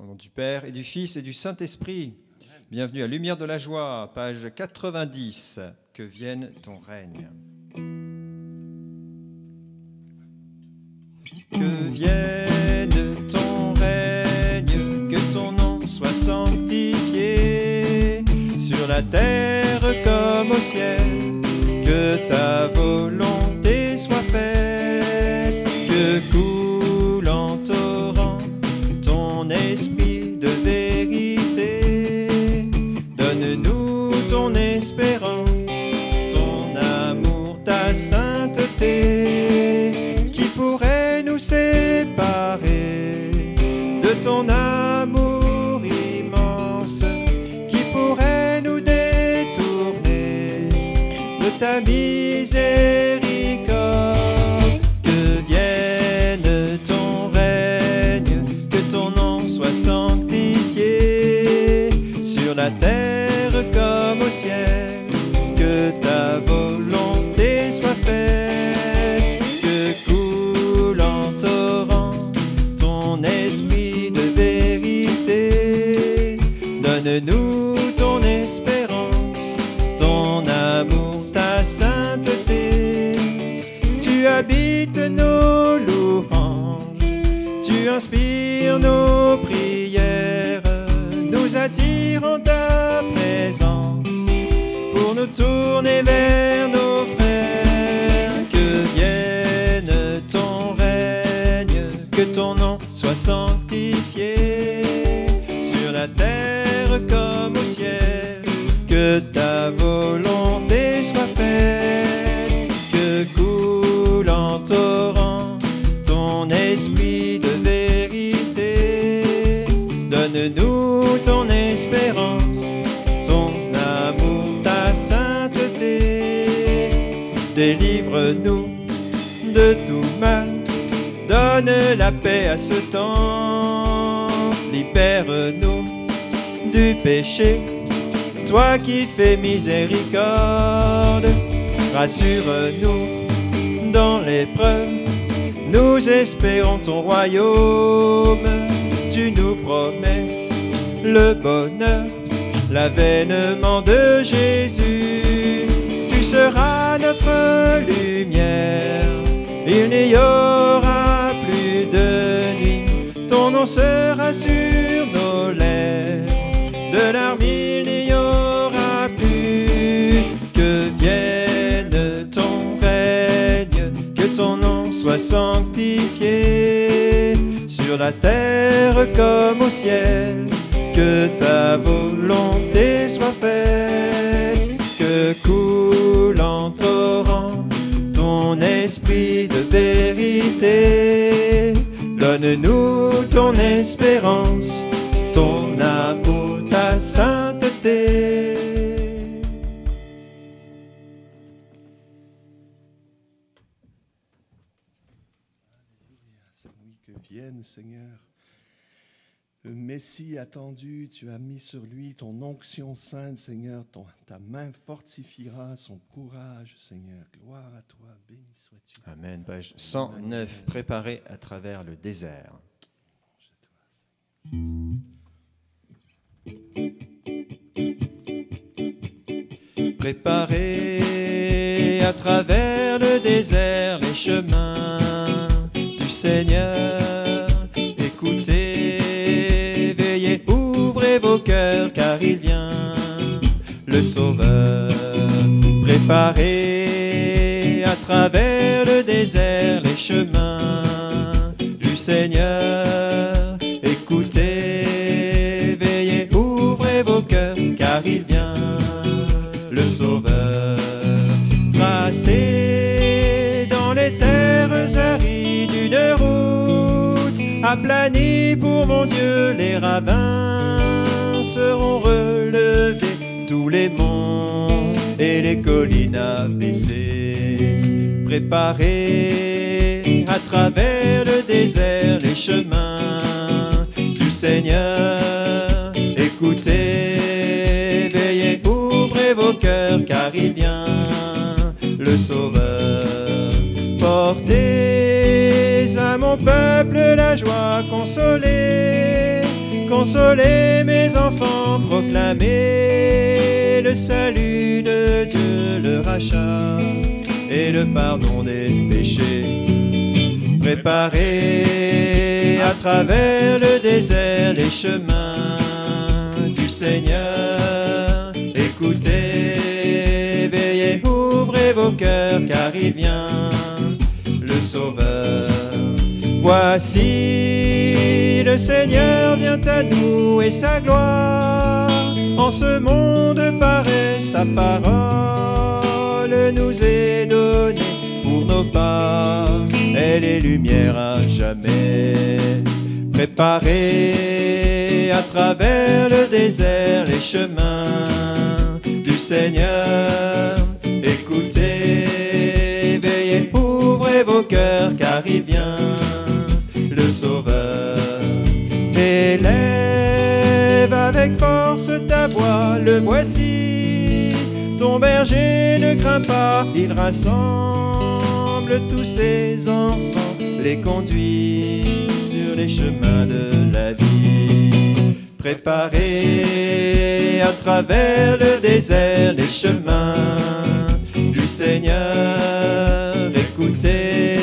Au nom du Père et du Fils et du Saint-Esprit. Bienvenue à Lumière de la Joie, page 90. Que vienne ton règne. Que vienne ton règne, que ton nom soit sanctifié sur la terre comme au ciel, que ta volonté soit faite, esprit de vérité. Donne-nous ton espérance, ton amour, ta sainteté, qui pourrait nous séparer de ton amour immense, qui pourrait nous détourner de ta miséricorde. La terre comme au ciel, que ta volonté soit faite, que coule en torrent ton esprit de vérité. Donne-nous ton espérance, ton amour, ta sainteté. Tu habites nos louanges, tu inspires nos prières, attirant ta présence pour nous tourner vers nos frères. Que vienne ton règne, que ton nom soit sanctifié sur la terre comme au ciel, que ta volonté soit faite, que coule en torrent ton esprit de vérité. Donne-nous ton donne la paix à ce temps. Libère-nous du péché, toi qui fais miséricorde. Rassure-nous dans l'épreuve, nous espérons ton royaume. Tu nous promets le bonheur, l'avènement de Jésus. Tu seras notre lumière, il n'y aura. Ton nom sera sur nos lèvres, de larmes il n'y aura plus. Que vienne ton règne, que ton nom soit sanctifié sur la terre comme au ciel. Que ta volonté soit faite, que coule en torrent ton esprit de vérité. Donne-nous ton espérance, ton amour, ta sainteté. Que vienne, Seigneur. Le Messie attendu, tu as mis sur lui ton onction sainte, Seigneur. Ta main fortifiera son courage, Seigneur. Gloire à toi, béni sois-tu. Amen. Page 109, préparé à travers le désert. Préparez à travers le désert les chemins du Seigneur. Sauveur. Préparez à travers le désert les chemins du Seigneur. Écoutez, veillez, ouvrez vos cœurs car il vient le Sauveur. Tracez dans les terres arides une route aplanie pour mon Dieu, les ravins seront tous les monts et les collines abaissées. Préparez à travers le désert les chemins du Seigneur. Écoutez, veillez, ouvrez vos cœurs car il vient le Sauveur. Portez à mon peuple la joie consolée. Consolez mes enfants, proclamez le salut de Dieu, le rachat et le pardon des péchés. Préparez à travers le désert les chemins du Seigneur. Écoutez, veillez, ouvrez vos cœurs car il vient, le Sauveur. Voici le Seigneur vient à nous et sa gloire. En ce monde paraît sa parole nous est donnée pour nos pas. Elle est lumière à jamais. Préparez à travers le désert les chemins du Seigneur. Écoutez, veillez, ouvrez vos cœurs car il vient ta voix, le voici. Ton berger ne craint pas, il rassemble tous ses enfants, les conduit sur les chemins de la vie. Préparez à travers le désert les chemins du Seigneur. Écoutez,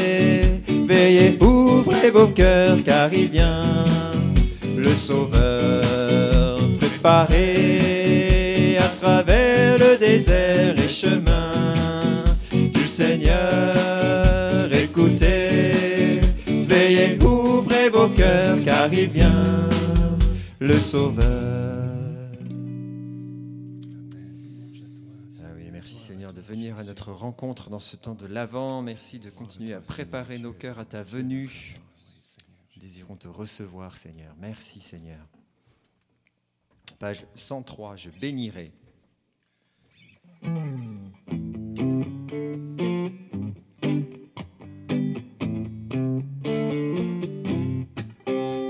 veillez, ouvrez vos cœurs car il vient le Sauveur. Préparez à travers le désert les chemins du Seigneur. Écoutez, veillez, ouvrez vos cœurs car il vient le Sauveur. Ah oui, merci Seigneur de venir à notre rencontre dans ce temps de l'Avent. Merci de continuer à préparer nos cœurs à ta venue. Nous désirons te recevoir, Seigneur. Merci, Seigneur. Page 103, je bénirai.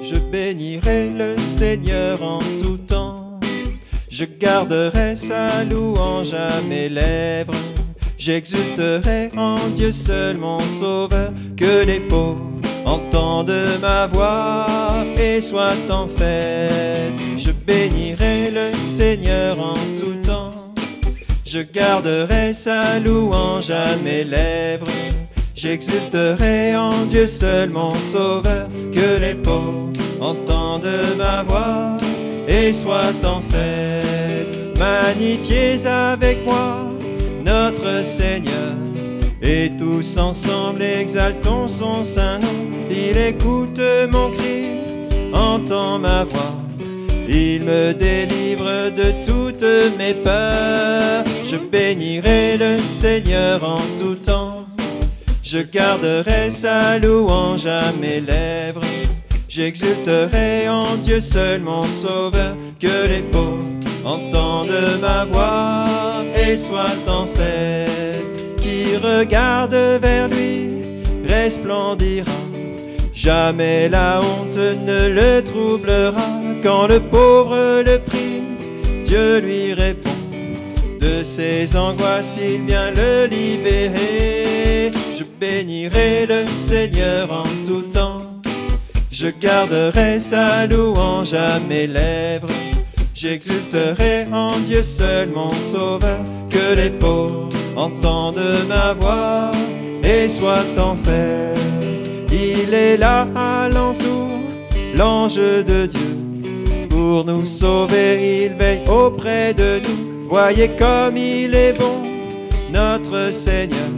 Je bénirai le Seigneur en tout temps. Je garderai sa louange à mes lèvres. J'exulterai en Dieu seul mon sauveur. Que les pauvres entendent ma voix et soient en fête. Je bénirai le Seigneur en tout temps. Je garderai sa louange à mes lèvres. J'exulterai en Dieu seul mon sauveur, que les pauvres entendent ma voix et soient en fête. Magnifiez avec moi notre Seigneur, et tous ensemble exaltons son saint nom. Il écoute mon cri, entend ma voix. Il me délivre de toutes mes peurs. Je bénirai le Seigneur en tout temps. Je garderai sa louange à mes lèvres. J'exulterai en Dieu seul mon sauveur. Que les pauvres entendent ma voix et soient en fête. Regarde vers lui resplendira. Jamais la honte ne le troublera. Quand le pauvre le prie, Dieu lui répond. De ses angoisses, il vient le libérer. Je bénirai le Seigneur en tout temps. Je garderai sa louange à mes lèvres. J'exulterai en Dieu seul mon sauveur. Que les pauvres entendent ma voix et soient en. Il est là alentour, l'ange de Dieu. Pour nous sauver, il veille auprès de nous. Voyez comme il est bon, notre Seigneur.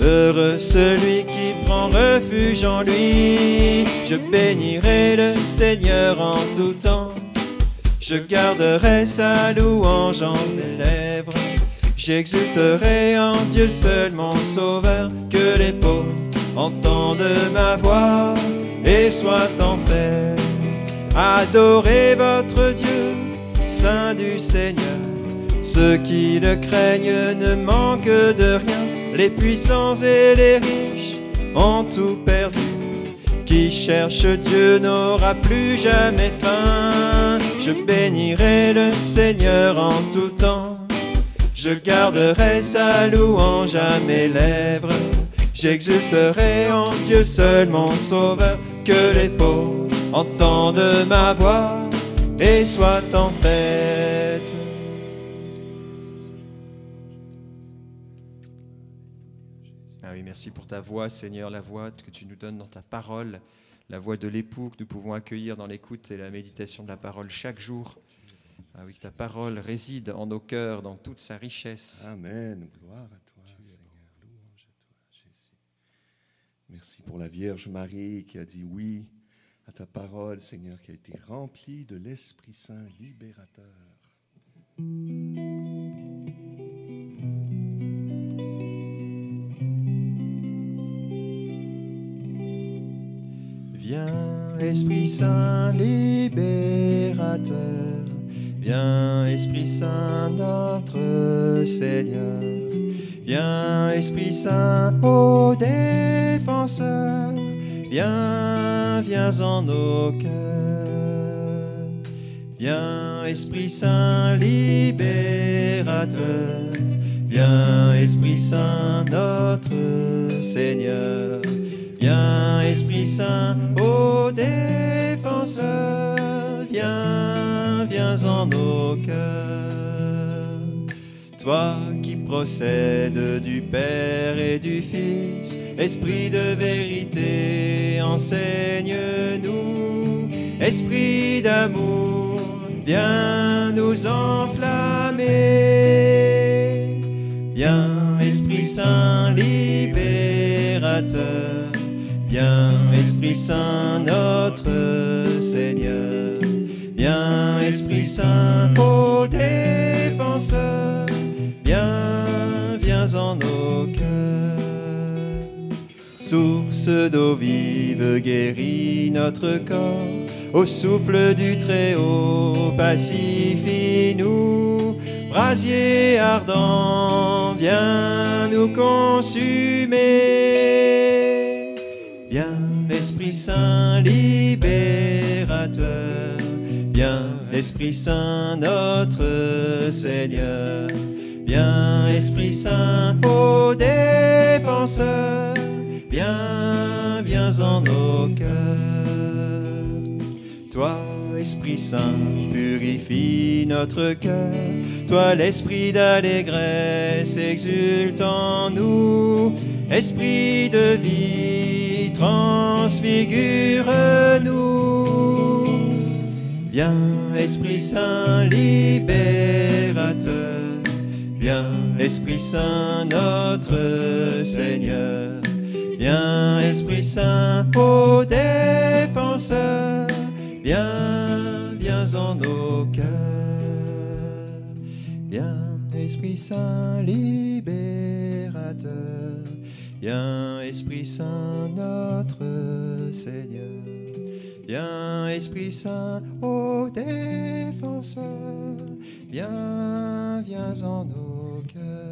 Heureux celui qui prend refuge en lui. Je bénirai le Seigneur en tout temps. Je garderai sa louange en mes lèvres. J'exulterai en Dieu seul mon sauveur. Que les pauvres entendent ma voix et soient en fête. Adorez votre Dieu, Saint du Seigneur. Ceux qui le craignent ne manquent de rien. Les puissants et les riches ont tout perdu. Qui cherche Dieu n'aura plus jamais faim. Je bénirai le Seigneur en tout temps. Je garderai sa louange à mes lèvres. J'exulterai en Dieu seul mon sauveur. Que les pauvres entendent ma voix et soit en fête. Ah oui, merci pour ta voix, Seigneur, la voix que tu nous donnes dans ta parole, la voix de l'époux que nous pouvons accueillir dans l'écoute et la méditation de la parole chaque jour. Ah oui, ta parole réside en nos cœurs dans toute sa richesse. Amen. Gloire à toi, Seigneur. Louange à toi, Jésus. Merci pour la Vierge Marie qui a dit oui à ta parole, Seigneur, qui a été remplie de l'Esprit Saint libérateur. Viens, Esprit Saint libérateur, viens, Esprit Saint notre Seigneur, viens, Esprit Saint ô défenseur, viens, viens en nos cœurs. Viens, Esprit Saint libérateur, viens, Esprit Saint notre Seigneur. Viens, Esprit Saint, ô défenseur, viens, en nos cœurs. Toi qui procèdes du Père et du Fils, Esprit de vérité, enseigne-nous. Esprit d'amour, viens nous enflammer. Viens, Esprit Saint libérateur. Viens, Esprit Saint, notre Seigneur. Viens, Esprit Saint, ô défenseur. Viens, viens en nos cœurs. Source d'eau vive, guéris notre corps. Au souffle du Très-Haut, pacifie-nous. Brasier ardent, viens nous consumer. Viens, Esprit Saint libérateur, viens, Esprit Saint notre Seigneur, viens, Esprit Saint ô défenseur, viens, viens en nos cœurs. Toi, Esprit Saint, purifie notre cœur. Toi, l'esprit d'allégresse, exulte en nous. Esprit de vie, transfigure-nous. Viens, Esprit Saint, libérateur. Viens, Esprit Saint, notre Seigneur. Viens, Esprit Saint, ô défenseur. Viens, viens en nos cœurs. Viens, Esprit Saint libérateur. Viens, Esprit Saint notre Seigneur. Viens, Esprit Saint, ô défenseur. Viens, viens en nos cœurs.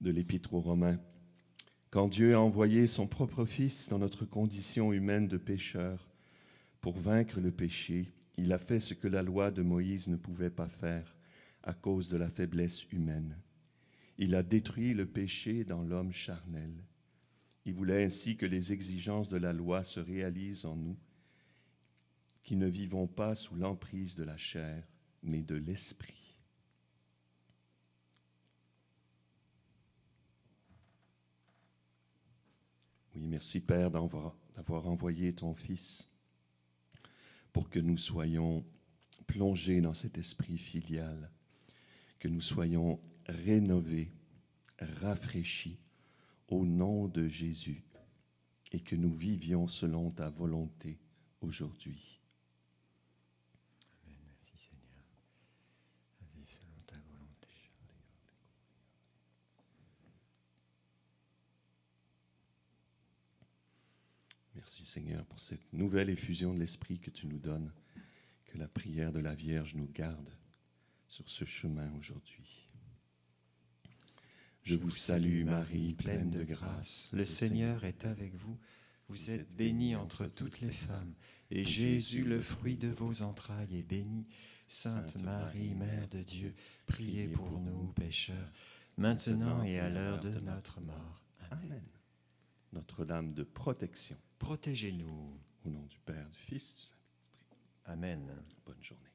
De l'Épître aux Romains. Quand Dieu a envoyé son propre Fils dans notre condition humaine de pécheur pour vaincre le péché, il a fait ce que la loi de Moïse ne pouvait pas faire à cause de la faiblesse humaine. Il a détruit le péché dans l'homme charnel. Il voulait ainsi que les exigences de la loi se réalisent en nous, qui ne vivons pas sous l'emprise de la chair, mais de l'esprit. Merci Père d'avoir envoyé ton Fils pour que nous soyons plongés dans cet esprit filial, que nous soyons rénovés, rafraîchis au nom de Jésus et que nous vivions selon ta volonté aujourd'hui. Amen. Merci Seigneur. Vive selon ta volonté. Merci Seigneur pour cette nouvelle effusion de l'Esprit que tu nous donnes. Que la prière de la Vierge nous garde sur ce chemin aujourd'hui. Je vous salue Marie, pleine de grâce. Le Seigneur est avec vous. Vous êtes bénie entre toutes les femmes, et Jésus, le fruit de vos entrailles, est béni. Sainte Marie, Mère de Dieu, priez pour nous pécheurs, maintenant et à l'heure de notre mort. Amen. Notre-Dame de protection. Protégez-nous. Au nom du Père, du Fils, du Saint-Esprit. Amen. Bonne journée.